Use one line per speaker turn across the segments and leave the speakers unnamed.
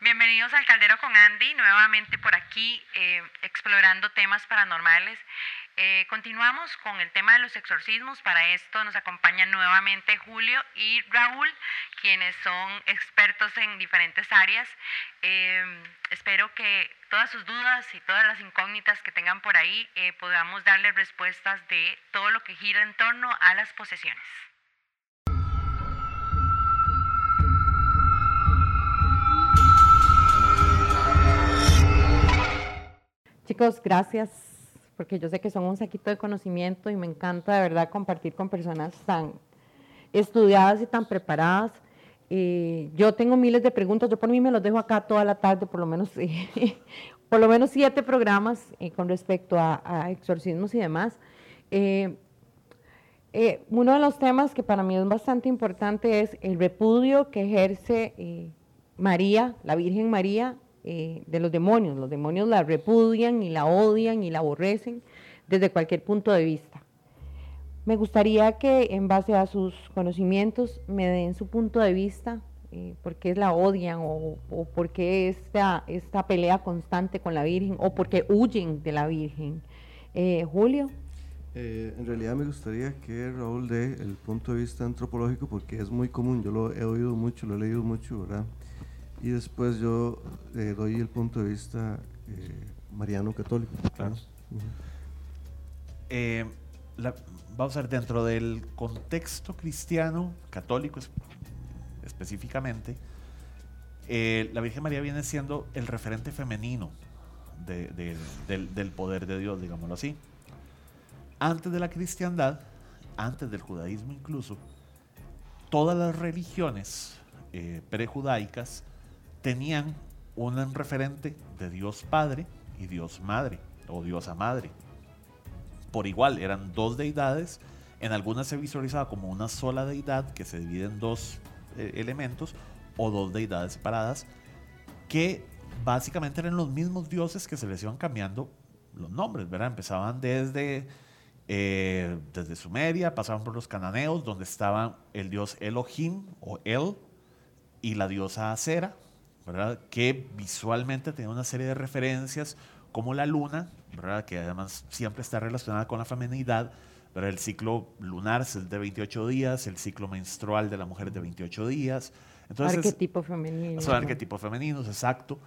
Bienvenidos al Caldero con Andy, nuevamente por aquí eh, explorando temas paranormales. Eh, continuamos con el tema de los exorcismos. Para esto nos acompañan nuevamente Julio y Raúl, quienes son expertos en diferentes áreas. Eh, espero que todas sus dudas y todas las incógnitas que tengan por ahí podamos darles respuestas de todo lo que gira en torno a las posesiones. Chicos, gracias, porque yo sé que son un saquito de conocimiento y me encanta de verdad compartir con personas tan estudiadas y tan preparadas. Eh, yo tengo miles de preguntas, yo por mí me los dejo acá toda la tarde, por lo menos, por lo menos siete programas eh, con respecto a, exorcismos y demás. Eh, uno de los temas que para mí es bastante importante es el repudio que ejerce María, la Virgen María, eh, de los demonios. Los demonios la repudian y la odian y la aborrecen desde cualquier punto de vista. Me gustaría que en base a sus conocimientos me den su punto de vista, eh, por qué la odian o, por qué esta, esta pelea constante con la Virgen o por qué huyen de la Virgen. Eh, Julio.
en realidad me gustaría que Raúl dé el punto de vista antropológico porque es muy común, yo lo he oído mucho, lo he leído mucho, ¿verdad? Y después yo eh, doy el punto de vista eh, mariano católico. Claro.
Eh, vamos a ver, dentro del contexto cristiano, católico específicamente, la Virgen María viene siendo el referente femenino del, del, poder de Dios, digámoslo así. Antes de la cristiandad, antes del judaísmo incluso, todas las religiones prejudaicas tenían un referente de Dios Padre y Dios Madre, o Diosa Madre. Por igual, eran dos deidades, en algunas se visualizaba como una sola deidad que se divide en dos eh, elementos, o dos deidades separadas, que básicamente eran los mismos dioses que se les iban cambiando los nombres, ¿verdad? Empezaban desde, eh, desde Sumeria, pasaban por los cananeos, donde estaban el dios Elohim o El y la diosa Acera, que visualmente tiene una serie de referencias como la luna, ¿verdad? que además siempre está relacionada con la feminidad. ¿verdad? El ciclo lunar es el de 28 días, el ciclo menstrual de la mujer es de 28 días.
Entonces, arquetipos femeninos.
Son arquetipos femeninos, exacto.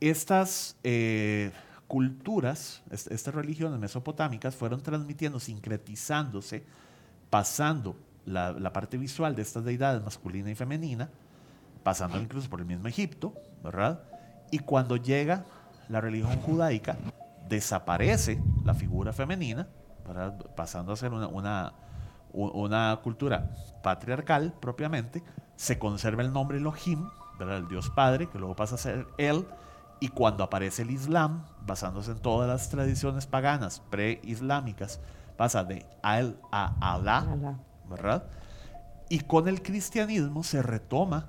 Estas eh, culturas, estas religiones mesopotámicas fueron transmitiendo, sincretizándose, pasando la, la parte visual de estas deidades masculina y femenina pasando incluso por el mismo Egipto, ¿verdad? Y cuando llega la religión judaica, desaparece la figura femenina, pasando a ser una, una, cultura patriarcal propiamente, se conserva el nombre Elohim, ¿verdad? el Dios Padre, que luego pasa a ser Él, y cuando aparece el Islam, basándose en todas las tradiciones paganas pre-islámicas, pasa de Al a Alá, ¿verdad? Y con el cristianismo se retoma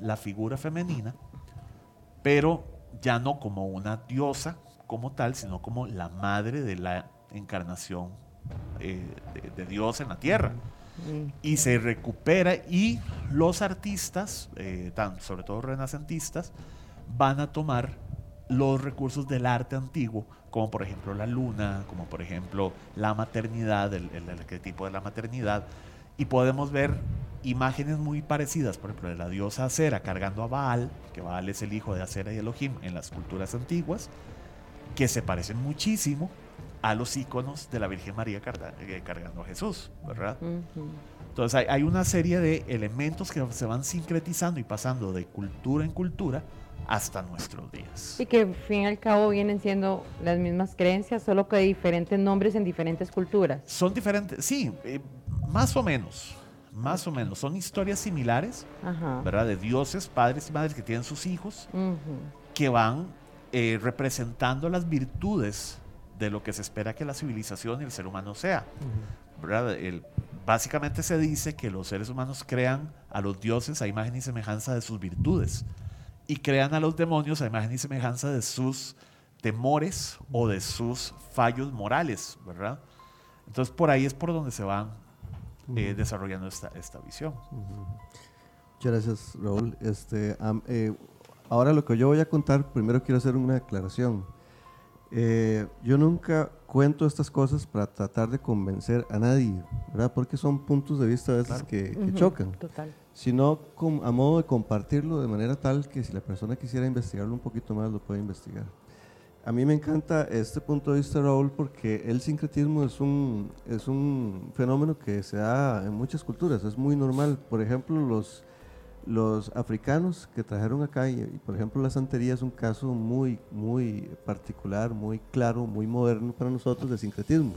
la figura femenina, pero ya no como una diosa como tal, sino como la madre de la encarnación eh, de, Dios en la tierra. Y se recupera y los artistas, eh, tan, sobre todo renacentistas, van a tomar los recursos del arte antiguo, como por ejemplo la luna, como por ejemplo la maternidad, el, el arquetipo de la maternidad, y podemos ver imágenes muy parecidas, por ejemplo, de la diosa Acera cargando a Baal, que Baal es el hijo de Acera y Elohim en las culturas antiguas, que se parecen muchísimo a los iconos de la Virgen María eh, cargando a Jesús, ¿verdad? Entonces hay, una serie de elementos que se van sincretizando y pasando de cultura en cultura hasta nuestros días.
Y que al fin y al cabo vienen siendo las mismas creencias, solo que diferentes nombres en diferentes culturas.
Son diferentes, sí, eh, más o menos más o menos. Son historias similares, ¿verdad? De dioses, padres y madres que tienen sus hijos, que van eh, representando las virtudes de lo que se espera que la civilización y el ser humano sea. básicamente se dice que los seres humanos crean a los dioses a imagen y semejanza de sus virtudes y crean a los demonios a imagen y semejanza de sus temores o de sus fallos morales, ¿verdad? Entonces por ahí es por donde se van eh, desarrollando esta, esta visión.
Muchas gracias, Raúl. Este, eh, ahora lo que yo voy a contar, primero quiero hacer una aclaración. Eh, yo nunca cuento estas cosas para tratar de convencer a nadie, ¿verdad? Porque son puntos de vista a veces que, chocan.
Total.
Sino a modo de compartirlo de manera tal que si la persona quisiera investigarlo un poquito más, lo puede investigar. A mí me encanta este punto de vista, Raúl, porque el sincretismo es un, es un fenómeno que se da en muchas culturas, es muy normal. Por ejemplo, los, los africanos que trajeron acá, y, por ejemplo la santería es un caso muy, muy particular, muy claro, muy moderno para nosotros de sincretismo.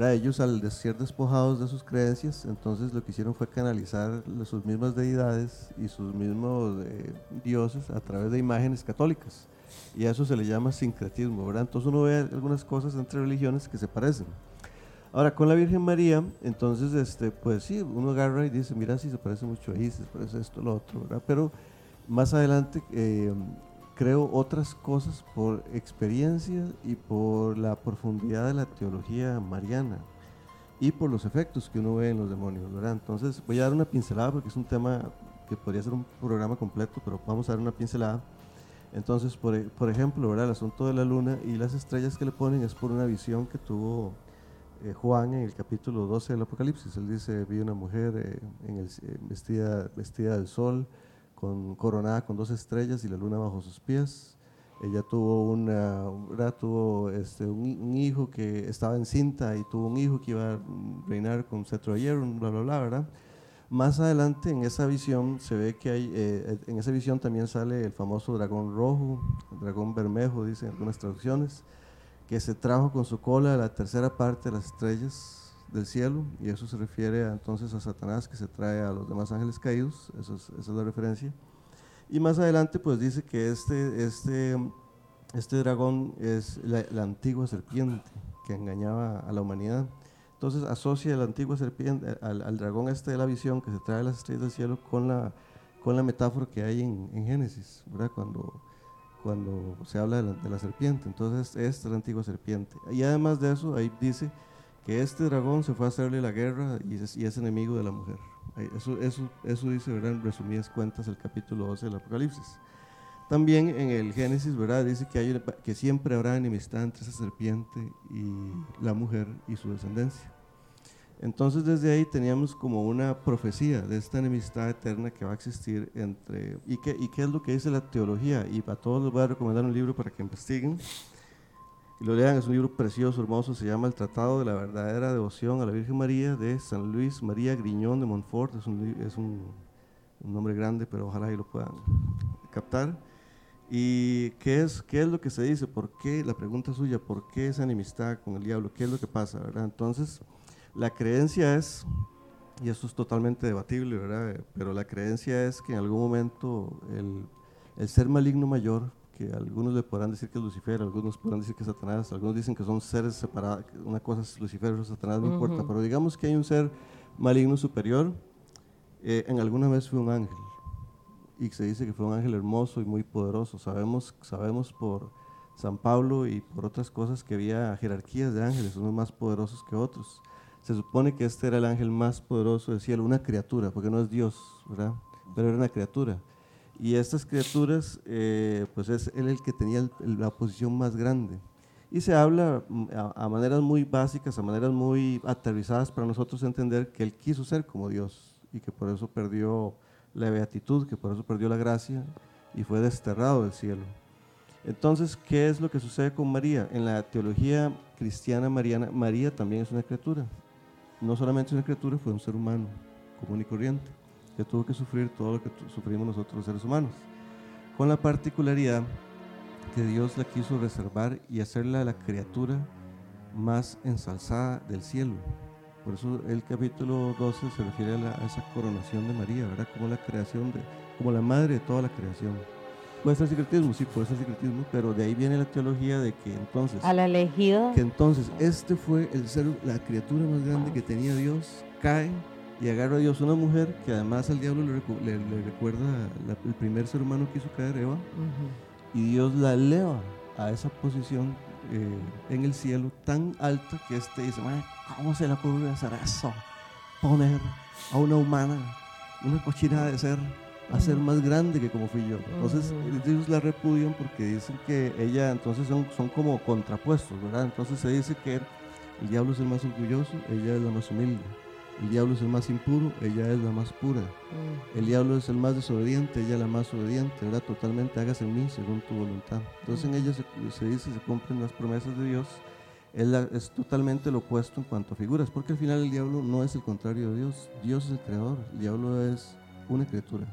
Ellos al ser despojados de sus creencias, entonces lo que hicieron fue canalizar sus mismas deidades y sus mismos eh, dioses a través de imágenes católicas. Y a eso se le llama sincretismo, ¿verdad? Entonces uno ve algunas cosas entre religiones que se parecen. Ahora, con la Virgen María, entonces, este, pues sí, uno agarra y dice, mira, sí, se parece mucho a Isis, se parece esto, lo otro, ¿verdad? Pero más adelante eh, creo otras cosas por experiencia y por la profundidad de la teología mariana y por los efectos que uno ve en los demonios, ¿verdad? Entonces, voy a dar una pincelada porque es un tema que podría ser un programa completo, pero vamos a dar una pincelada. Entonces, por, por ejemplo, ¿verdad? el asunto de la luna y las estrellas que le ponen es por una visión que tuvo eh, Juan en el capítulo 12 del Apocalipsis. Él dice, vi una mujer eh, eh, vestida, vestida del sol, con, coronada con dos estrellas y la luna bajo sus pies. Ella tuvo, una, tuvo este, un, hijo que estaba encinta y tuvo un hijo que iba a reinar con cetro de hierro, bla, bla, bla, ¿verdad? Más adelante en esa visión se ve que hay, en esa visión también sale el famoso dragón rojo, dragón bermejo, dicen algunas traducciones que se trajo con su cola la tercera parte de las estrellas del cielo, y eso se refiere entonces a Satanás que se trae a los demás ángeles caídos, es, esa es la referencia. Y más adelante pues dice que este, este, este dragón es la, antigua serpiente que engañaba a la humanidad. Entonces asocia la antigua serpiente, al, dragón este de la visión que se trae a las estrellas del cielo con la, con la metáfora que hay en, Génesis, ¿verdad? Cuando cuando se habla de la, serpiente. Entonces, esta es la antigua serpiente. Y además de eso, ahí dice que este dragón se fue a hacerle la guerra y es, enemigo de la mujer. Eso, eso, eso dice, ¿verdad? En resumidas cuentas, el capítulo 12 del Apocalipsis. También en el Génesis, ¿verdad? Dice que, hay que siempre habrá enemistad entre esa serpiente y la mujer y su descendencia. Entonces desde ahí teníamos como una profecía de esta enemistad eterna que va a existir entre... ¿Y qué, y qué es lo que dice la teología? Y a todos les voy a recomendar un libro para que investiguen y lo lean. Es un libro precioso, hermoso, se llama El Tratado de la Verdadera Devoción a la Virgen María de San Luis María Griñón de Montfort. Es un, es un, un nombre grande, pero ojalá ahí lo puedan captar. ¿Y qué es, qué es lo que se dice? ¿Por qué? La pregunta suya, ¿por qué esa enemistad con el diablo? ¿Qué es lo que pasa? ¿verdad? Entonces... La creencia es, y esto es totalmente debatible, ¿verdad? Pero la creencia es que en algún momento el, el ser maligno mayor, que algunos le podrán decir que es Lucifer, algunos podrán decir que es Satanás, algunos dicen que son seres separados, una cosa es Lucifer, otra Satanás, no importa, pero digamos que hay un ser maligno superior, eh, en alguna vez fue un ángel, y se dice que fue un ángel hermoso y muy poderoso. Sabemos, sabemos por San Pablo y por otras cosas que había jerarquías de ángeles, unos más poderosos que otros. Se supone que este era el ángel más poderoso del cielo, una criatura, porque no es Dios, ¿verdad? Pero era una criatura. Y estas criaturas, eh, pues es él el que tenía la posición más grande. Y se habla mm, a, maneras muy básicas, a maneras muy aterrizadas para nosotros entender que él quiso ser como Dios y que por eso perdió la beatitud, que por eso perdió la gracia y fue desterrado del cielo. Entonces, ¿qué es lo que sucede con María? En la teología cristiana mariana, María también es una criatura no solamente una criatura, fue un ser humano común y corriente, que tuvo que sufrir todo lo que sufrimos nosotros los seres humanos, con la particularidad que Dios la quiso reservar y hacerla la criatura más ensalzada del cielo. Por eso el capítulo 12 se refiere a, esa coronación de María, ¿verdad? Como la creación de, como la madre de toda la creación. Puede ser secretismo, sí, puede ser secretismo, pero de ahí viene la teología de que entonces...
Al elegido.
Que entonces este fue el ser, la criatura más grande que tenía Dios, cae y agarra a Dios una mujer que además al diablo le, recuerda el primer ser humano que hizo caer Eva, y Dios la eleva a esa posición eh, en el cielo tan alta que este dice, ¿cómo se le ocurre hacer eso? Poner a una humana, una cochina de ser, a ser más grande que como fui yo. Entonces ellos la repudian porque dicen que ella, entonces son, son como contrapuestos, ¿verdad? Entonces se dice que el diablo es el más orgulloso, ella es la más humilde. El diablo es el más impuro, ella es la más pura. Mm. El diablo es el más desobediente, ella es la más obediente, ¿verdad? Totalmente hágase en mí según tu voluntad. Entonces en ella se, dice, se cumplen las promesas de Dios. Él es totalmente lo opuesto en cuanto a figuras, porque al final el diablo no es el contrario de Dios. Dios es el creador, el diablo es una criatura.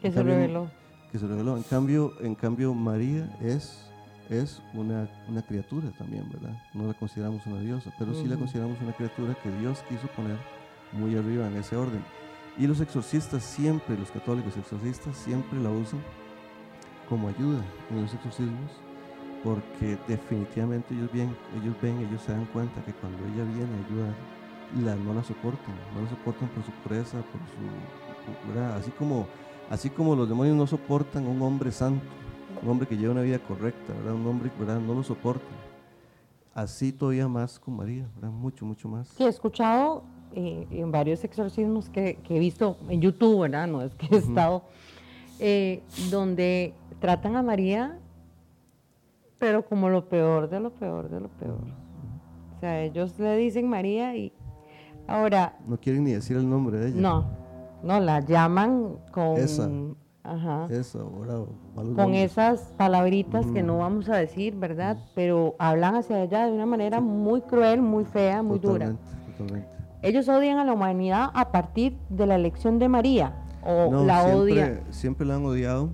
Que se reveló.
Que se reveló. En cambio, en cambio María es es una, una, criatura también, ¿verdad? No la consideramos una diosa, pero sí la consideramos una criatura que Dios quiso poner muy arriba en ese orden. Y los exorcistas siempre, los católicos exorcistas siempre la usan como ayuda en los exorcismos, porque definitivamente ellos, bien, ellos ven, ellos se dan cuenta que cuando ella viene a ayudar, la, no la soportan, no la soportan por su pureza, por su... Así como, así como los demonios no soportan a un hombre santo, un hombre que lleva una vida correcta, ¿verdad? un hombre ¿verdad? no lo soportan. Así todavía más con María, ¿verdad? mucho, mucho más.
Sí, he escuchado eh, en varios exorcismos que, he visto en YouTube, ¿verdad? No es que he estado, eh, donde tratan a María, pero como lo peor de lo peor de lo peor. O sea, ellos le dicen María y ahora...
No quieren ni decir el nombre de ella.
No, no, la llaman con...
Esa. Ajá.
Con esas palabritas que no vamos a decir, ¿verdad? Pero hablan hacia ella de una manera muy cruel, muy fea, muy dura. Totalmente. Ellos odian a la humanidad a partir de la elección de María o la siempre, odian.
Siempre la han odiado.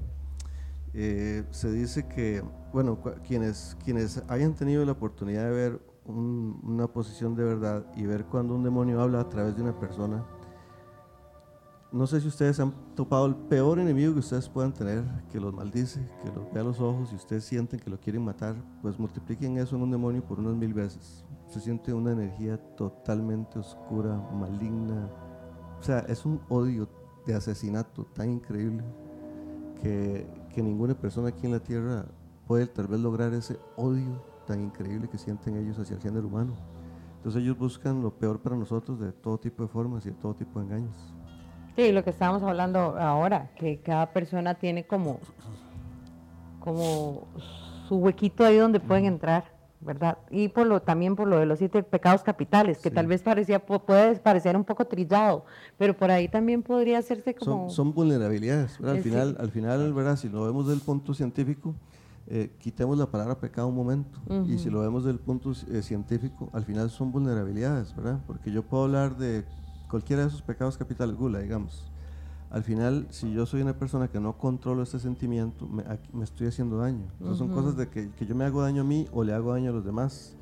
Eh, se dice que, bueno, quienes, quienes hayan tenido la oportunidad de ver una posición de verdad y ver cuando un demonio habla a través de una persona, no sé si ustedes han topado el peor enemigo que ustedes puedan tener, que los maldice, que los vea a los ojos y ustedes sienten que lo quieren matar, pues multipliquen eso en un demonio por unas mil veces se siente una energía totalmente oscura, maligna. O sea, es un odio de asesinato tan increíble que, que ninguna persona aquí en la Tierra puede tal vez lograr ese odio tan increíble que sienten ellos hacia el género humano. Entonces ellos buscan lo peor para nosotros de todo tipo de formas y de todo tipo de engaños.
Sí, lo que estábamos hablando ahora, que cada persona tiene como, como su huequito ahí donde pueden entrar. ¿verdad? Y por lo, también por lo de los siete pecados capitales, que tal vez parecía, puede parecer un poco trillado, pero por ahí también podría hacerse
como... Son, vulnerabilidades, Al final, al final, ¿verdad? Si lo vemos del punto científico, eh, quitemos la palabra pecado un momento, y si lo vemos del punto eh, científico, al final son vulnerabilidades, ¿verdad? Porque yo puedo hablar de cualquiera de esos pecados capitales, gula, digamos, al final, si yo soy una persona que no controlo este sentimiento, me, estoy haciendo daño. son cosas de que, yo me hago daño a mí o le hago daño a los demás.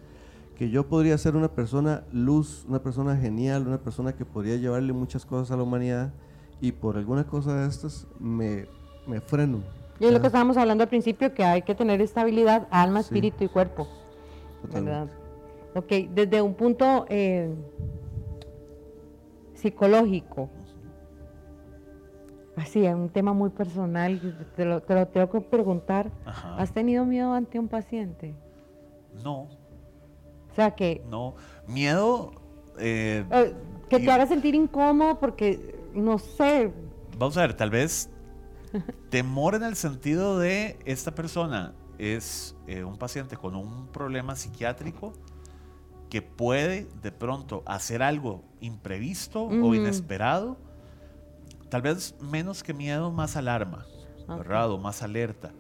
Que yo podría ser una persona luz, una persona genial, una persona que podría llevarle muchas cosas a la humanidad y por alguna cosa de estas me, me freno.
Y es lo que estábamos hablando al principio, que hay que tener estabilidad, alma, espíritu y cuerpo. Totalmente. Ok, desde un punto eh, psicológico, Así, es un tema muy personal, te lo, tengo que preguntar. ¿Has tenido miedo ante un paciente?
No.
O sea que...
No, miedo...
Eh, eh, que te haga sentir incómodo porque, no sé...
Vamos a ver, tal vez temor en el sentido de esta persona es eh, un paciente con un problema psiquiátrico que puede de pronto hacer algo imprevisto o inesperado Tal vez menos que miedo, más alarma, ¿verdad? más alerta,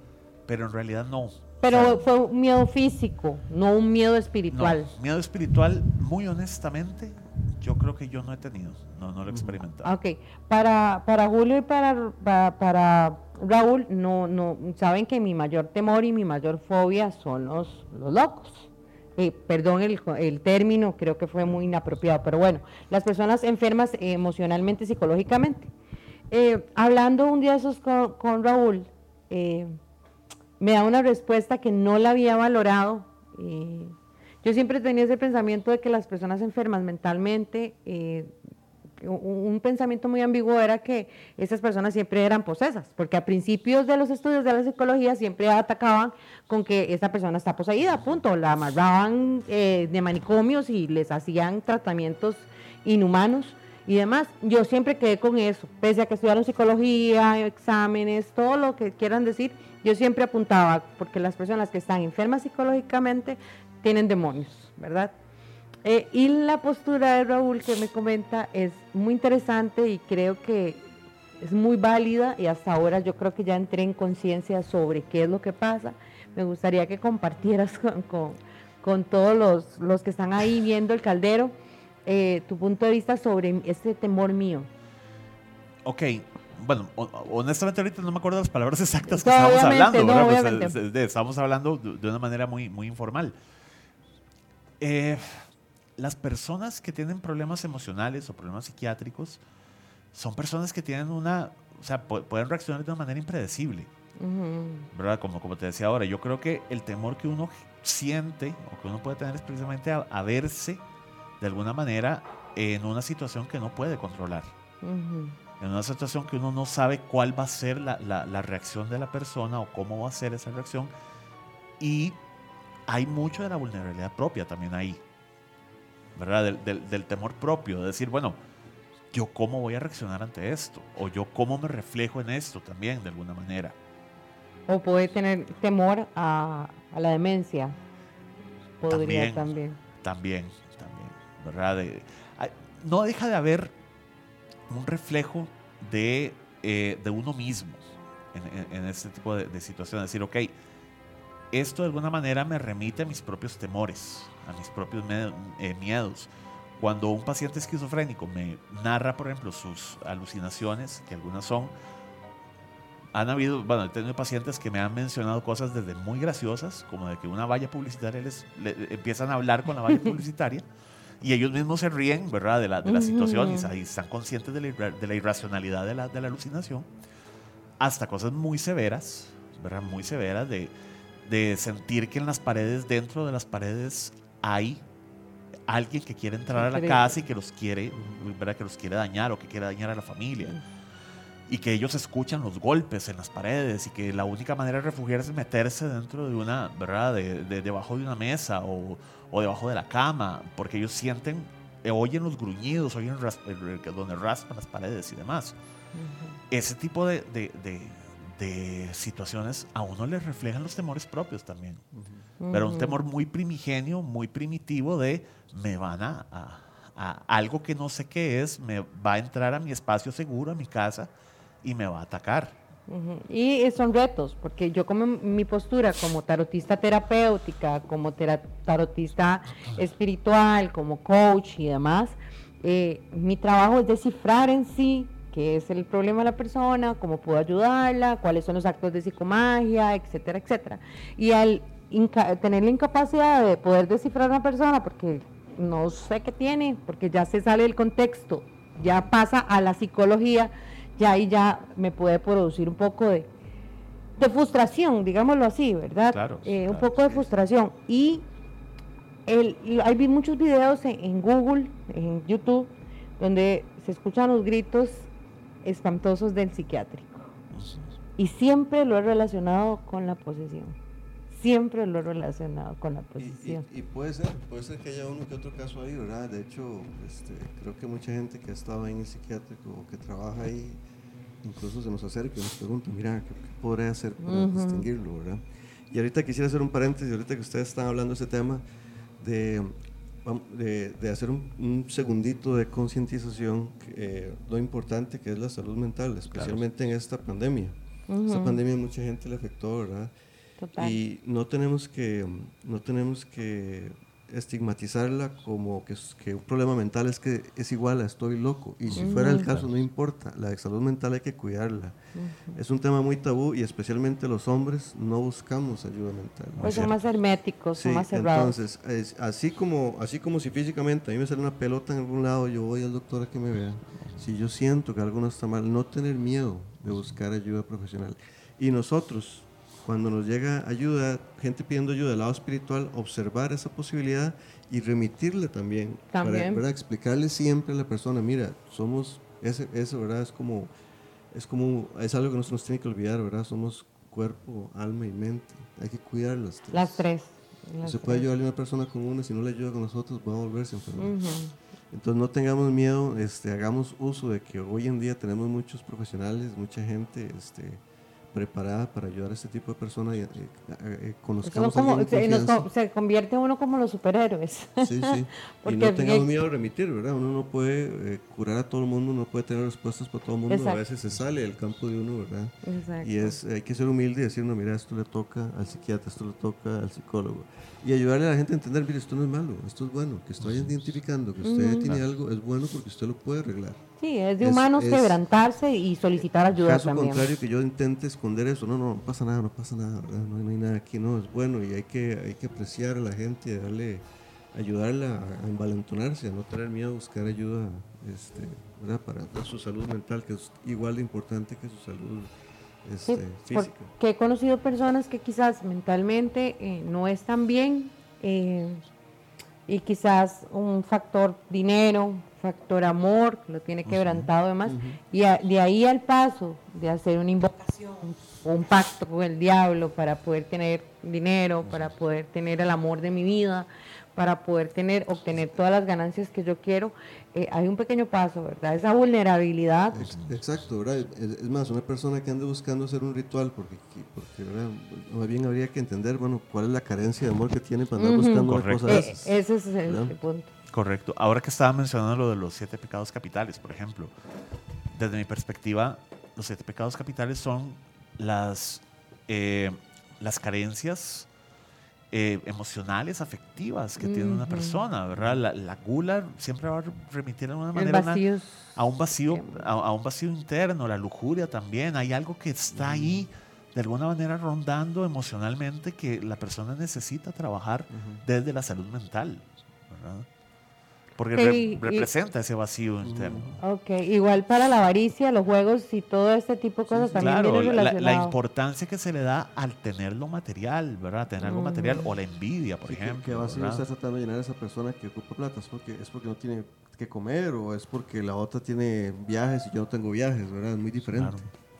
pero en realidad no.
Pero fue un miedo físico, no un miedo espiritual.
miedo espiritual, muy honestamente, yo creo que yo no he tenido, no, no lo he experimentado.
Ok, para, para Julio y para, para, Raúl, no, no, saben que mi mayor temor y mi mayor fobia son los, los locos. Eh, perdón el, término, creo que fue muy inapropiado, pero bueno, las personas enfermas emocionalmente, psicológicamente. Eh, hablando un día esos con, Raúl, eh, me da una respuesta que no la había valorado. yo siempre tenía ese pensamiento de que las personas enfermas mentalmente un pensamiento muy ambiguo era que esas personas siempre eran posesas, porque a principios de los estudios de la psicología siempre atacaban con que esa persona está poseída, punto, la amarraban eh, de manicomios y les hacían tratamientos inhumanos y demás. Yo siempre quedé con eso, pese a que estudiaron psicología, exámenes, todo lo que quieran decir, yo siempre apuntaba, porque las personas que están enfermas psicológicamente tienen demonios, ¿verdad? Eh, y la postura de Raúl que me comenta es muy interesante y creo que es muy válida y hasta ahora yo creo que ya entré en conciencia sobre qué es lo que pasa. Me gustaría que compartieras con, con, todos los, los, que están ahí viendo el caldero eh, tu punto de vista sobre este temor mío.
Ok, bueno, honestamente ahorita no me acuerdo las palabras exactas que estábamos hablando, no, pues, estamos hablando de una manera muy, muy informal. Eh, las personas que tienen problemas emocionales o problemas psiquiátricos son personas que tienen una, o sea, pueden reaccionar de una manera impredecible. ¿Verdad? Como, como te decía ahora, yo creo que el temor que uno siente o que uno puede tener es precisamente a, verse de alguna manera en una situación que no puede controlar. En una situación que uno no sabe cuál va a ser la, la, la reacción de la persona o cómo va a ser esa reacción. Y hay mucho de la vulnerabilidad propia también ahí. ¿Verdad? Del, temor propio, de decir, bueno, yo cómo voy a reaccionar ante esto, o yo cómo me reflejo en esto también, de alguna manera.
O puede tener temor a, la demencia, podría también.
También, también, ¿verdad? no deja de haber un reflejo de, eh, de uno mismo en, este tipo de, de situaciones, decir, ok, esto de alguna manera me remite a mis propios temores, a mis propios eh, miedos. Cuando un paciente esquizofrénico me narra, por ejemplo, sus alucinaciones, que algunas son, han habido, bueno, he tenido pacientes que me han mencionado cosas desde muy graciosas, como de que una valla publicitaria les, empiezan a hablar con la valla publicitaria y ellos mismos se ríen, ¿verdad?, de la, de la situación y, están conscientes de la, de la irracionalidad de la, de la alucinación, hasta cosas muy severas, ¿verdad?, muy severas de de sentir que en las paredes, dentro de las paredes, hay alguien que quiere entrar a la casa y que los quiere, ¿verdad? que los quiere dañar o que quiere dañar a la familia. Y que ellos escuchan los golpes en las paredes y que la única manera de refugiarse es meterse dentro de una, ¿verdad? De, debajo de una mesa o, o, debajo de la cama, porque ellos sienten, eh, oyen los gruñidos, oyen donde raspan las paredes y demás. Ese tipo de, de situaciones a uno le reflejan los temores propios también. Pero un temor muy primigenio, muy primitivo de me van a, a, algo que no sé qué es, me va a entrar a mi espacio seguro, a mi casa y me va a atacar.
Y son retos, porque yo como mi postura como tarotista terapéutica, como tarotista espiritual, como coach y demás, eh, mi trabajo es descifrar en sí qué es el problema de la persona, cómo puedo ayudarla, cuáles son los actos de psicomagia, etcétera, etcétera. Y al tener la incapacidad de poder descifrar a una persona, porque no sé qué tiene, porque ya se sale del contexto, ya pasa a la psicología, ya ahí ya me puede producir un poco de, de frustración, digámoslo así, ¿verdad?
Claro,
eh, un poco de frustración. Y el, hay muchos videos en Google, en YouTube, donde se escuchan los gritos espantosos del psiquiátrico. Y siempre lo he relacionado con la posesión. Siempre lo he relacionado con la posesión.
Y, puede ser, puede ser que haya uno que otro caso ahí, ¿verdad? De hecho, este, creo que mucha gente que ha estado en el psiquiátrico o que trabaja ahí, incluso se nos acerca y nos pregunta, mira, ¿qué, podré hacer para distinguirlo, verdad? Y ahorita quisiera hacer un paréntesis, ahorita que ustedes están hablando de ese tema, de de, hacer un, segundito de concientización eh, lo importante que es la salud mental, especialmente en esta pandemia. Esta pandemia mucha gente le afectó, ¿verdad? Y no tenemos que, no tenemos que estigmatizarla como que, que, un problema mental es que es igual a estoy loco. Y si fuera el caso, no importa. La salud mental hay que cuidarla. Es un tema muy tabú y especialmente los hombres no buscamos ayuda mental.
Pues son más herméticos, son más cerrados.
Entonces, así, como, así como si físicamente a mí me sale una pelota en algún lado, yo voy al doctor a que me vea. Si yo siento que algo no está mal, no tener miedo de buscar ayuda profesional. Y nosotros, cuando nos llega ayuda, gente pidiendo ayuda del lado espiritual, observar esa posibilidad y remitirle también.
También.
Para, explicarle siempre a la persona, mira, somos, ese, eso, ¿verdad? Es como, es como, es algo que no se nos tiene que olvidar, ¿verdad? Somos cuerpo, alma y mente. Hay que cuidar las tres.
Las tres.
se puede ayudar a una persona con una, si no le ayuda con nosotros, va a volverse enfermo. Entonces no tengamos miedo, este, hagamos uso de que hoy en día tenemos muchos profesionales, mucha gente, este, preparada para ayudar a este tipo de personas y eh, eh, conozcamos
como, se, se, convierte uno como los superhéroes.
Sí, sí. y no tengamos miedo a remitir, ¿verdad? Uno no puede eh, curar a todo el mundo, no puede tener respuestas para todo el mundo. A veces se sale del campo de uno, ¿verdad? Exacto. Y es, hay que ser humilde y decir, no, mira, esto le toca al psiquiatra, esto le toca al psicólogo. Y ayudarle a la gente a entender, mire, esto no es malo, esto es bueno, que estoy identificando que usted tiene algo, es bueno porque usted lo puede arreglar.
Sí, es de humanos quebrantarse y solicitar ayuda
caso contrario que yo intente esconder eso, no, no, no pasa nada, no pasa nada. No, hay nada aquí, no, es bueno y hay que, hay que apreciar a la gente, darle, ayudarla a, envalentonarse, a no tener miedo a buscar ayuda este, ¿verdad? Para, su salud mental, que es igual de importante que su salud este, física.
Que he conocido personas que quizás mentalmente eh, no están bien eh, y quizás un factor dinero, factor amor, lo tiene quebrantado además, y de ahí al paso de hacer una invocación o un pacto con el diablo para poder tener dinero, para poder tener el amor de mi vida, para poder tener, obtener todas las ganancias que yo quiero, eh, hay un pequeño paso, ¿verdad? Esa vulnerabilidad.
Exacto, ¿verdad? Es, más, una persona que ande buscando hacer un ritual, porque, porque más bien habría que entender, bueno, cuál es la carencia de amor que tiene para andar buscando una cosa
eh, ese es el punto.
Correcto. Ahora que estaba mencionando lo de los siete pecados capitales, por ejemplo, desde mi perspectiva, los siete pecados capitales son las, eh, las carencias eh, emocionales, afectivas que tiene una persona, ¿verdad? La, gula siempre va a remitir de alguna manera a un vacío, a, un vacío interno, la lujuria también. Hay algo que está ahí de alguna manera rondando emocionalmente que la persona necesita trabajar desde la salud mental, ¿verdad? Porque representa ese vacío interno.
Ok, igual para la avaricia, los juegos y todo este tipo de cosas también
claro, la, la, importancia que se le da al tener lo material, ¿verdad? Tener algo material o la envidia, por ejemplo.
Que vacío está tratando de llenar a esa persona que ocupa plata, es porque, es porque no tiene que comer o es porque la otra tiene viajes y yo no tengo viajes, ¿verdad? Es muy diferente.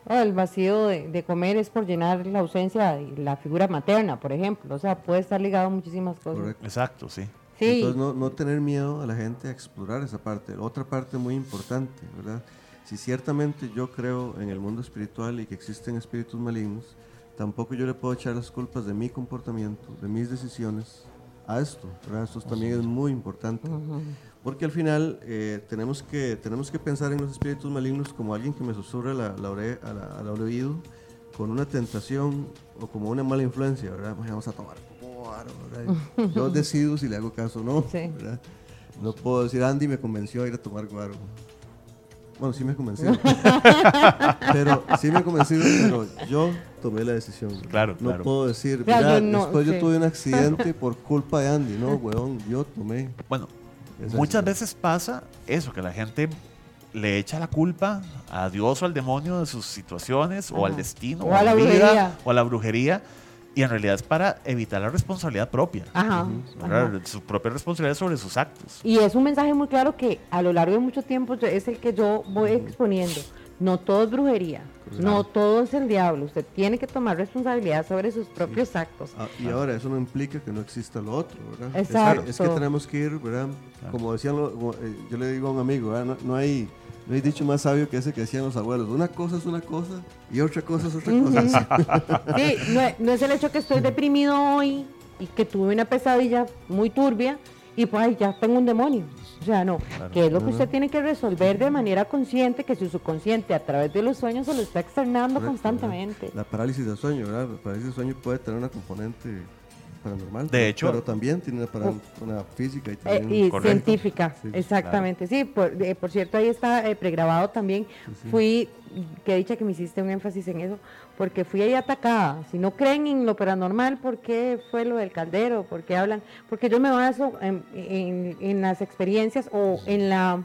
el vacío de, de, comer es por llenar la ausencia de la figura materna, por ejemplo. O sea, puede estar ligado a muchísimas cosas.
Exacto, sí.
Entonces, no, no, tener miedo a la gente a explorar esa parte. Otra parte muy importante, ¿verdad? Si ciertamente yo creo en el mundo espiritual y que existen espíritus malignos, tampoco yo le puedo echar las culpas de mi comportamiento, de mis decisiones a esto, ¿verdad? Esto también es muy importante. Porque al final eh, tenemos, que, tenemos que pensar en los espíritus malignos como alguien que me susurra la, la al oído con una tentación o como una mala influencia, ¿verdad? Pues vamos a tomar yo decido si le hago caso o no. No puedo decir, Andy me convenció a ir a tomar guaro. Bueno, sí me convenció. pero sí me convenció, pero yo tomé la decisión.
Claro,
no puedo decir, mira, después yo tuve un accidente por culpa de Andy. No, weón, yo tomé.
Bueno, muchas veces pasa eso, que la gente le echa la culpa a Dios o al demonio de sus situaciones, o al destino, o, a la vida, o a la brujería y en realidad es para evitar la responsabilidad propia. Ajá, Su propia responsabilidad sobre sus actos.
Y es un mensaje muy claro que a lo largo de mucho tiempo es el que yo voy exponiendo. No todo es brujería, no todo es el diablo. Usted tiene que tomar responsabilidad sobre sus propios actos.
Ah, y ahora, eso no implica que no exista lo otro, ¿verdad? Exacto. Es, que, tenemos que ir, ¿verdad? Como decían, eh, yo le digo a un amigo, No, no hay no hay dicho más sabio que ese que decían los abuelos. Una cosa es una cosa y otra cosa es otra cosa.
Sí, no, es el hecho que estoy deprimido hoy y que tuve una pesadilla muy turbia y pues ya tengo un demonio. O sea, no, que es lo que usted tiene que resolver de manera consciente, que su subconsciente a través de los sueños se lo está externando constantemente.
La parálisis del sueño, ¿verdad? La parálisis del sueño puede tener una componente paranormal.
De hecho.
Pero también tiene una, física y,
eh, científica, exactamente. Sí, por, eh, por, cierto, ahí está eh, pregrabado también. Fui, que dicha que me hiciste un énfasis en eso, porque fui ahí atacada. Si no creen en lo paranormal, ¿por qué fue lo del caldero? ¿Por qué hablan? Porque yo me baso en, en, en las experiencias o en la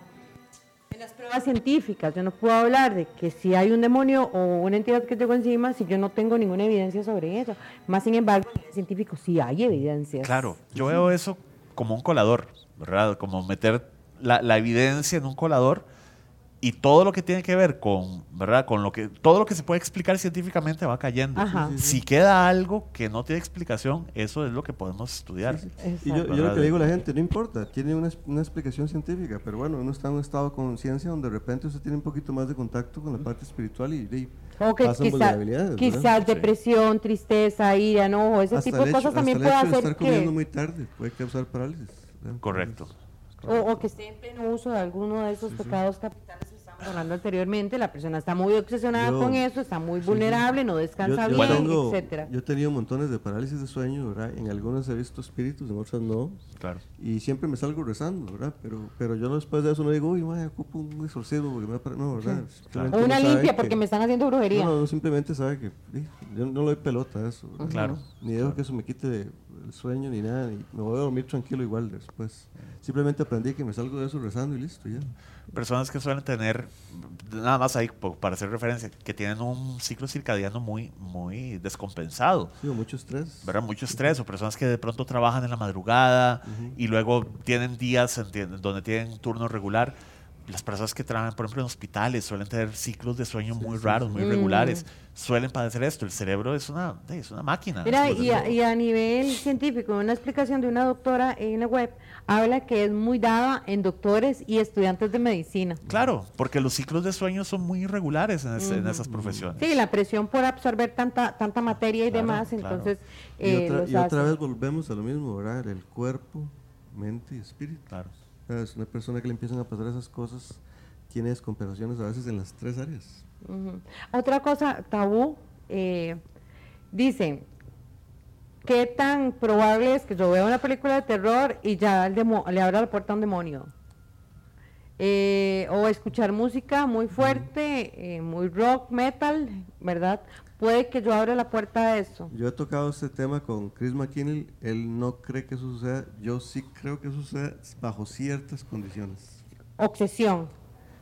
las pruebas científicas, yo no puedo hablar de que si hay un demonio o una entidad que tengo encima si yo no tengo ninguna evidencia sobre eso. Más sin embargo, en el científico sí hay evidencias.
Claro, yo veo eso como un colador. Como meter la, la evidencia en un colador y todo lo que tiene que ver con, ¿verdad? Con lo que todo lo que se puede explicar científicamente va cayendo.
Ajá.
Si queda algo que no tiene explicación, eso es lo que podemos estudiar.
Y yo, lo que le digo a la gente, no importa, tiene una, una explicación científica, pero bueno, uno está en un estado de conciencia donde de repente usted tiene un poquito más de contacto con la parte espiritual y, y
O que quizás depresión, tristeza, ira, enojo, ese
Hasta
tipo de
hecho-
cosas también puede hacer
estar comiendo
que...
muy tarde puede causar parálisis. ¿verdad?
Correcto.
O, o que esté en pleno uso de alguno de esos pecados capitales hablando anteriormente, la persona está muy obsesionada
Yo-
con eso, está muy vulnerable, no descansa
Yo, yo
bien,
tengo-
etcétera.
yo he tenido montones de parálisis de sueño, ¿verdad? En algunas he visto espíritus, en otras no.
Claro.
Y siempre me salgo rezando, ¿verdad? Pero, pero yo después de eso no digo, uy, mae, ocupo un exorcismo porque me va a par-". No, ¿verdad? Simplemente
O una limpia
que-
porque me están haciendo brujería.
No, no, simplemente sabe que yo no le doy pelota a eso. ¿verdad?
Claro.
Ni dejo que eso me quite de- el sueño ni nada. ni- me voy a dormir tranquilo igual después. Simplemente aprendí que me salgo de eso rezando y listo, ya.
Personas que suelen tener, nada más ahí para hacer referencia, que tienen un ciclo circadiano muy, muy descompensado.
Sí, mucho estrés.
¿verdad? Mucho estrés, o personas que de pronto trabajan en la madrugada y luego tienen días en donde tienen turno regular. Las personas que trabajan, por ejemplo, en hospitales suelen tener ciclos de sueño muy raros, muy irregulares. Suelen padecer esto. El cerebro es una, es una máquina.
Mira, y a,
todo.
y a nivel científico, una explicación de una doctora en la web habla que es muy dada en doctores y estudiantes de medicina.
Claro, porque los ciclos de sueño son muy irregulares en, ese- en esas profesiones.
Sí, la presión por absorber tanta tanta materia y
Claro,
demás,
claro.
entonces
Y,
eh,
otra, y otra vez volvemos a lo mismo, ¿verdad? El cuerpo, mente y espíritu.
Claro.
Es una persona que le empiezan a pasar esas cosas, tiene descompensaciones a veces en las tres áreas.
Otra cosa, tabú, eh, dicen, ¿qué tan probable es que yo vea una película de terror y ya le abra la puerta a un demonio? Eh, o escuchar música muy fuerte, eh, muy rock, metal, ¿verdad? Puede que yo abra la puerta a eso.
Yo he tocado este tema con Chris McKinney, él no cree que eso suceda, yo sí creo que eso suceda bajo ciertas condiciones.
Obsesión.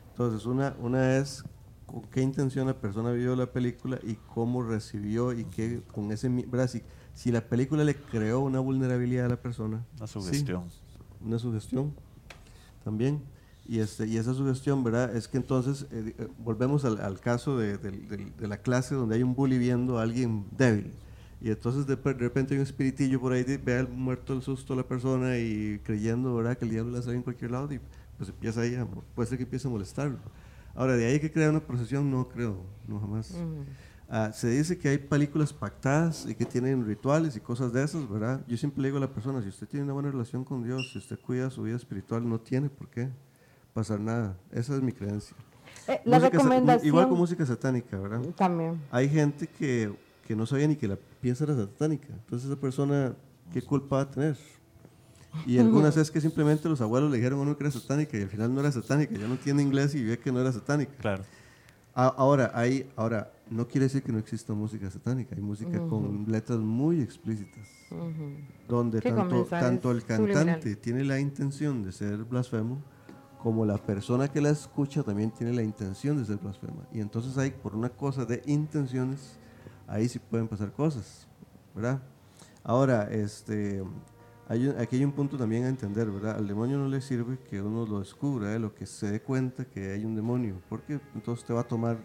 Entonces, una, una es con qué intención la persona vio la película y cómo recibió y qué con ese ¿verdad? Si, si la película le creó una vulnerabilidad a la persona.
Una
sí,
sugestión.
una sugestión también. Y, este, y esa sugestión, ¿verdad? Es que entonces eh, eh, volvemos al, al caso de, del- del- de la clase donde hay un bully viendo a alguien débil. Y entonces de, de repente hay un espiritillo por ahí, de- ve al muerto el susto a la persona y creyendo, ¿verdad? Que el diablo la sabe en cualquier lado y pues empieza ahí, a, puede ser que empiece a molestarlo. Ahora, de ahí que crea una procesión, no creo, no jamás. Ah, se dice que hay películas pactadas y que tienen rituales y cosas de esas, ¿verdad? Yo siempre le digo a la persona, si usted tiene una buena relación con Dios, si usted cuida su vida espiritual, no tiene por qué pasar nada. Esa es mi creencia.
Eh, la
Música sa-
recomendación
Igual con música satánica, ¿verdad?
también.
Hay gente que, que no sabía ni que la piensa era satánica. Entonces esa persona, ¿qué culpa va a tener? Y algunas es que simplemente los abuelos le dijeron a uno que era satánica y al final no era satánica, ya no tiene inglés y ve que no era satánica.
Claro.
A- Ahora, hay, ahora, no quiere decir que no exista música satánica, hay música con letras muy explícitas, donde tanto, tanto el cantante tiene la intención de ser blasfemo, como la persona que la escucha también tiene la intención de ser blasfema. Y entonces hay, por una cosa de intenciones, ahí sí pueden pasar cosas, ¿verdad? Ahora, este, hay aquí hay un punto también a entender, ¿verdad? Al demonio no le sirve que uno lo descubra, ¿eh? lo que se dé cuenta que hay un demonio, porque entonces te va a tomar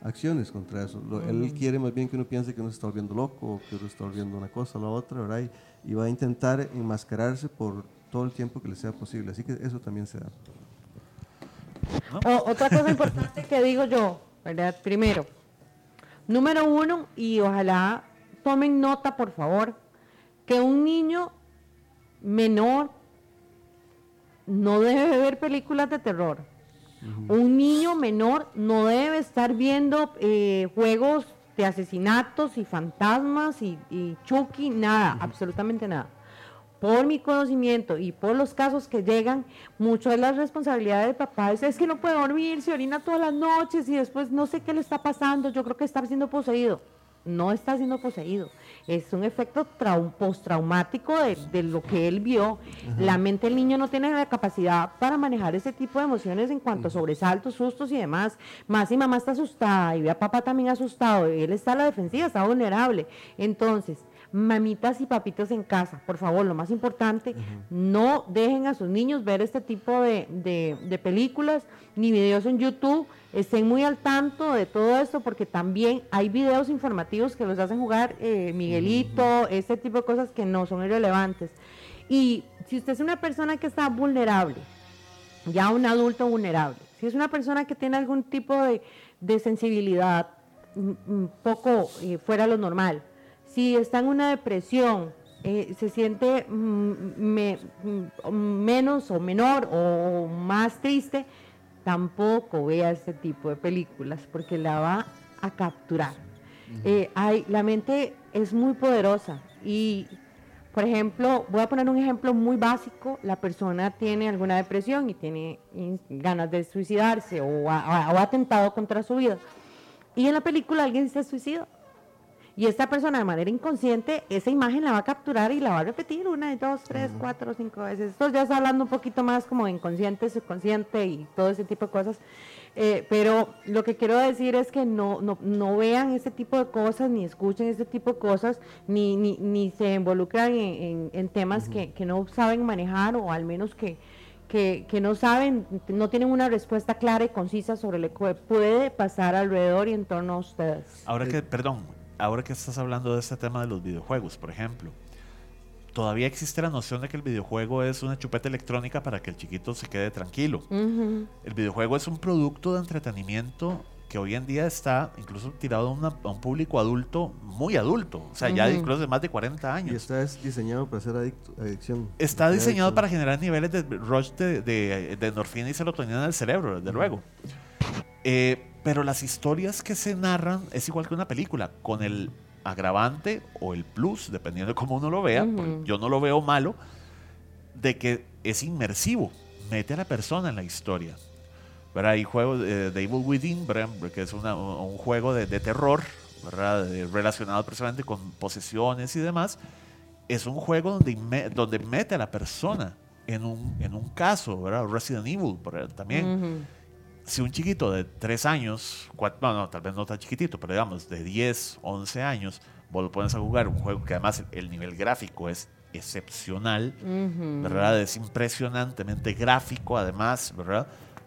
acciones contra eso. Lo- Él quiere más bien que uno piense que uno se está volviendo loco o que uno está volviendo una cosa o la otra, ¿verdad? Y, y va a intentar enmascararse por todo el tiempo que le sea posible. Así que eso también se da.
O- otra cosa importante que digo yo, ¿verdad? Primero, número uno, y ojalá tomen nota, por favor, que un niño menor no debe ver películas de terror. Un niño menor no debe estar viendo eh, juegos de asesinatos y fantasmas y, y Chucky, nada, absolutamente nada. Por mi conocimiento y por los casos que llegan, mucho de la responsabilidad del papá es, es que no puede dormir, se orina todas las noches y después no sé qué le está pasando, yo creo que está siendo poseído. no está siendo poseído, es un efecto postraumático de, de, lo que él vio. La mente del niño no tiene la capacidad para manejar ese tipo de emociones en cuanto a sobresaltos, sustos y demás. Más y mamá está asustada y ve a papá también asustado, y él está a la defensiva, está vulnerable. Entonces, mamitas y papitos en casa, por favor, lo más importante, no dejen a sus niños ver este tipo de, películas ni videos en YouTube, estén muy al tanto de todo esto porque también hay videos informativos que los hacen jugar eh, Miguelito, este tipo de cosas que no son irrelevantes. Y si usted es una persona que está vulnerable, ya un adulto vulnerable, si es una persona que tiene algún tipo de, sensibilidad un poco eh, fuera de lo normal, si está en una depresión, eh, se siente mm, mm, menos o menor o más triste, tampoco vea este tipo de películas porque la va a capturar. Eh, hay, la mente es muy poderosa y, por ejemplo, voy a poner un ejemplo muy básico, la persona tiene alguna depresión y tiene ganas de suicidarse o ha, o ha atentado contra su vida. Y en la película alguien se suicida y esta persona de manera inconsciente, esa imagen la va a capturar y la va a repetir una, dos, tres, cuatro, cinco veces. Esto ya está hablando un poquito más como inconsciente, subconsciente y todo ese tipo de cosas. Eh, pero lo que quiero decir es que no, no, no, vean ese tipo de cosas, ni escuchen ese tipo de cosas, ni, ni, ni se involucran en, en, temas que, que, no saben manejar o al menos que, que, que, no saben, no tienen una respuesta clara y concisa sobre lo que puede pasar alrededor y en torno a ustedes.
Ahora que, perdón, ahora que estás hablando de este tema de los videojuegos, por ejemplo, todavía existe la noción de que el videojuego es una chupeta electrónica para que el chiquito se quede tranquilo. El videojuego es un producto de entretenimiento que hoy en día está incluso tirado a, un público adulto, muy adulto, o sea, ya incluso de más de 40 años.
Y está diseñado para hacer adicción.
Está diseñado para generar niveles de rush de, de, de endorfina y serotonina en el cerebro, desde luego. Eh, pero las historias que se narran es igual que una película, con el agravante o el plus, dependiendo de cómo uno lo vea, yo no lo veo malo, de que es inmersivo, mete a la persona en la historia. ¿verdad? Hay juegos de, Evil Within, que es un juego de, terror relacionado precisamente con posesiones y demás. Es un juego donde, donde mete a la persona en un, en un caso, ¿verdad? Resident Evil también si un chiquito de 3 años, no, no, tal vez no tan chiquitito, pero digamos de 10, 11 años, vos lo pones a jugar un juego que además el nivel gráfico es excepcional, ¿verdad? Es impresionantemente gráfico además, ¿verdad?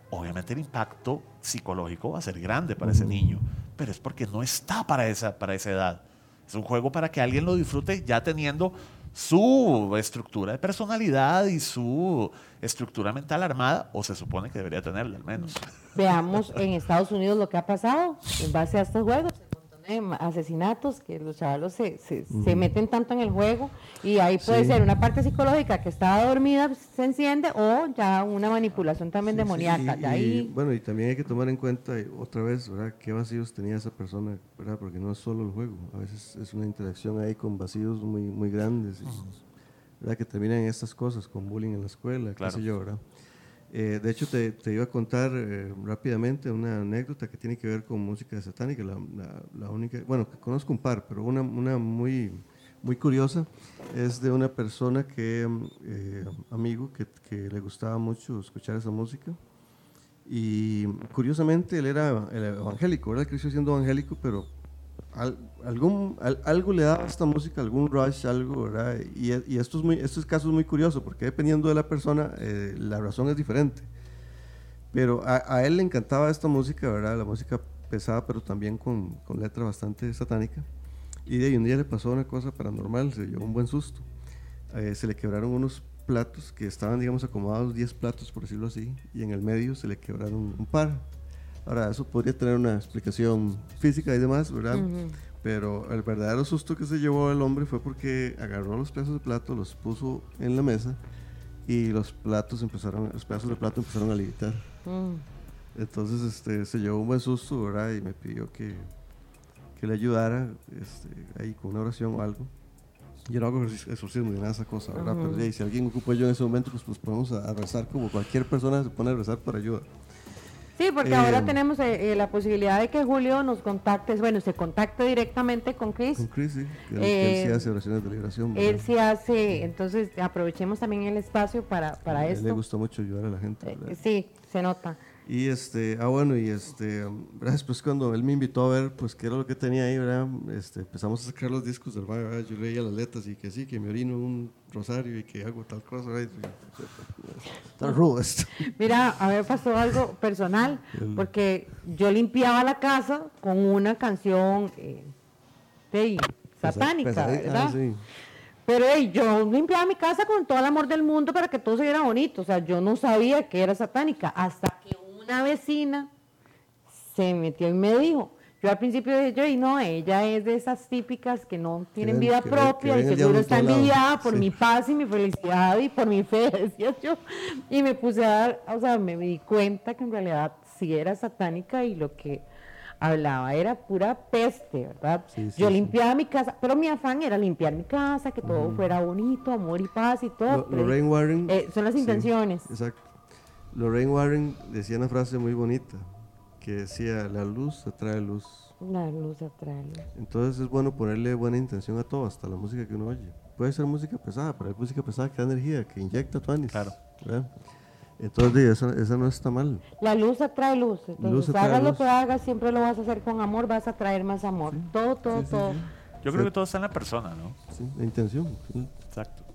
Obviamente el impacto psicológico va a ser grande para ese niño, pero es porque no está para esa, para esa edad. Es un juego para que alguien lo disfrute ya teniendo su estructura de personalidad y su estructura mental armada, o se supone que debería tenerla al menos.
Veamos en Estados Unidos lo que ha pasado en base a estos juegos asesinatos, que los chavalos se, se, meten tanto en el juego y ahí puede ser una parte psicológica que estaba dormida, se enciende o ya una manipulación también demoníaca.
bueno, y también hay que tomar en cuenta otra vez, ¿verdad? ¿Qué vacíos tenía esa persona? ¿verdad? Porque no es solo el juego, a veces es una interacción ahí con vacíos muy, muy grandes, ¿verdad? Que terminan en estas cosas, con bullying en la escuela, qué sé yo, ¿verdad? Eh, de hecho, te, te, iba a contar eh, rápidamente una anécdota que tiene que ver con música satánica. La, la, única, bueno, conozco un par, pero una, una, muy, muy curiosa es de una persona que, eh, amigo, que, que, le gustaba mucho escuchar esa música. Y curiosamente él era evangélico, ¿verdad? Creció siendo evangélico, pero algún, algo le daba a esta música, algún rush, algo, ¿verdad? Y, y esto, es muy, casos es muy curioso porque dependiendo de la persona, eh, la razón es diferente. Pero a, él le encantaba esta música, ¿verdad? La música pesada, pero también con, con letra bastante satánica. Y de ahí un día le pasó una cosa paranormal, se llevó un buen susto. Eh, se le quebraron unos platos que estaban, digamos, acomodados, 10 platos, por decirlo así, y en el medio se le quebraron un par Ahora, eso podría tener una explicación física y demás, ¿verdad? Pero el verdadero susto que se llevó el hombre fue porque agarró los pedazos de plato, los puso en la mesa y los platos empezaron, los pedazos de plato empezaron a levitar. Mm. Entonces este, se llevó un buen susto, ¿verdad? Y me pidió que, que le ayudara este, ahí con una oración o algo. Yo no hago exorcismo ni nada de esa cosa, ¿verdad? Pero si alguien ocupa yo en ese momento, pues, pues podemos a, rezar como cualquier persona se pone a rezar por ayuda.
Sí, porque ahora tenemos eh, eh, la posibilidad de que Julio nos contacte, bueno, se contacte directamente con Chris.
Con Chris, sí. Él, él sí hace oraciones de liberación.
Él sí hace, entonces aprovechemos también el espacio para, para esto.
A él le gusta mucho ayudar a la gente.
sí, se nota.
Y este, ah bueno, y este, después cuando él me invitó a ver, pues qué era lo que tenía ahí, ¿verdad? Este, empezamos a sacar los discos del ¿verdad? Yo leía las letras y que sí, que me orino un rosario y que hago tal cosa, ¿verdad? Está rudo esto.
Mira, a ver, pasó algo personal, porque yo limpiaba la casa con una canción eh, satánica, ¿verdad? Ah, sí. Pero yo limpiaba mi casa con todo el amor del mundo para que todo se viera bonito. O sea, yo no sabía que era satánica hasta que una vecina se metió y me dijo, yo al principio dije, yo, y no, ella es de esas típicas que no tienen vida propia y que seguro está envidiada por mi paz y mi felicidad y por mi fe, decía yo. Y me puse a dar, o sea, me di cuenta que en realidad sí era satánica y lo que hablaba era pura peste, ¿verdad? yo limpiaba mi casa, pero mi afán era limpiar mi casa, que todo fuera bonito, amor y paz y todo.
Lorraine Warren.
Eh, son las intenciones.
exacto. Lorraine Warren decía una frase muy bonita que decía, la luz atrae luz.
La luz atrae luz.
Entonces es bueno ponerle buena intención a todo, hasta la música que uno oye. Puede ser música pesada, pero hay música pesada que da energía, que inyecta tuanis. Claro. Entonces, esa, no está mal.
La luz atrae luz. Entonces, hagas lo que hagas, siempre lo vas a hacer con amor, vas a traer más amor. Todo, todo, todo.
Yo creo que todo está en la persona, ¿no?
Sí, la intención.
Exacto.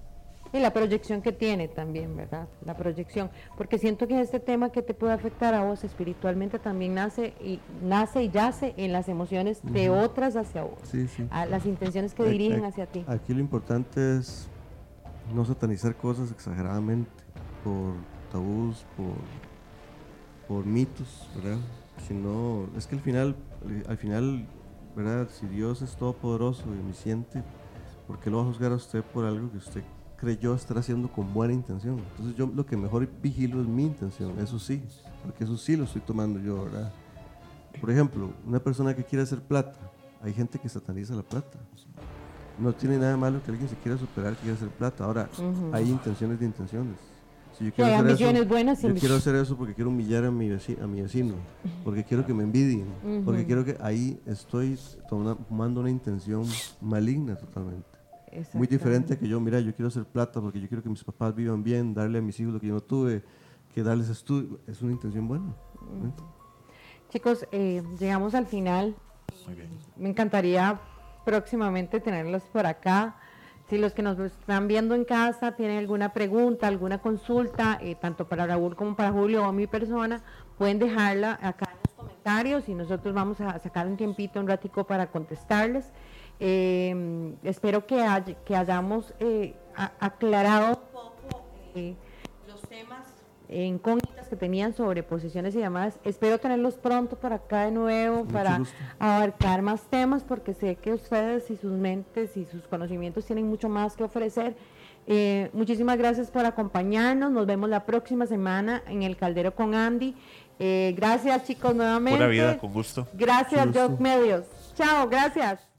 Y la proyección que tiene también, ¿verdad? La proyección. Porque siento que este tema que te puede afectar a vos espiritualmente también nace y nace y yace en las emociones de otras hacia vos.
Sí, sí.
A las intenciones que dirigen hacia ti.
Aquí lo importante es no satanizar cosas exageradamente por tabús, por, por mitos, ¿verdad? Sino, es que al final, al final, ¿verdad? Si Dios es todopoderoso y omnisciente, ¿por qué lo va a juzgar a usted por algo que usted creyó estar haciendo con buena intención. Entonces yo lo que mejor vigilo es mi intención, eso sí, porque eso sí lo estoy tomando yo, ¿verdad? Por ejemplo, una persona que quiere hacer plata, hay gente que sataniza la plata. No tiene nada malo que alguien se quiera superar, que quiera hacer plata. Ahora, hay intenciones de intenciones.
Si yo quiero, hacer eso, buenas
yo quiero hacer eso porque quiero humillar a mi vecino, a mi vecino porque quiero que me envidien, porque quiero que ahí estoy tomando una intención maligna totalmente. Muy diferente que yo, mira, yo quiero hacer plata porque yo quiero que mis papás vivan bien, darle a mis hijos lo que yo no tuve, que darles estudio. Es una intención buena.
Chicos, eh, llegamos al final. Me encantaría próximamente tenerlos por acá. Si los que nos están viendo en casa tienen alguna pregunta, alguna consulta, eh, tanto para Raúl como para Julio o mi persona, pueden dejarla acá en los comentarios y nosotros vamos a sacar un tiempito, un ratico para contestarles. Eh, espero que, que hayamos eh, aclarado un poco eh, los temas incógnitas que tenían sobre posiciones y llamadas. Espero tenerlos pronto para acá de nuevo, para abarcar más temas, porque sé que ustedes y sus mentes y sus conocimientos tienen mucho más que ofrecer. Eh, muchísimas gracias por acompañarnos. Nos vemos la próxima semana en el Caldero con Andy. gracias chicos nuevamente.
Buena vida, con gusto.
Gracias, Doc Medios. Chao, gracias.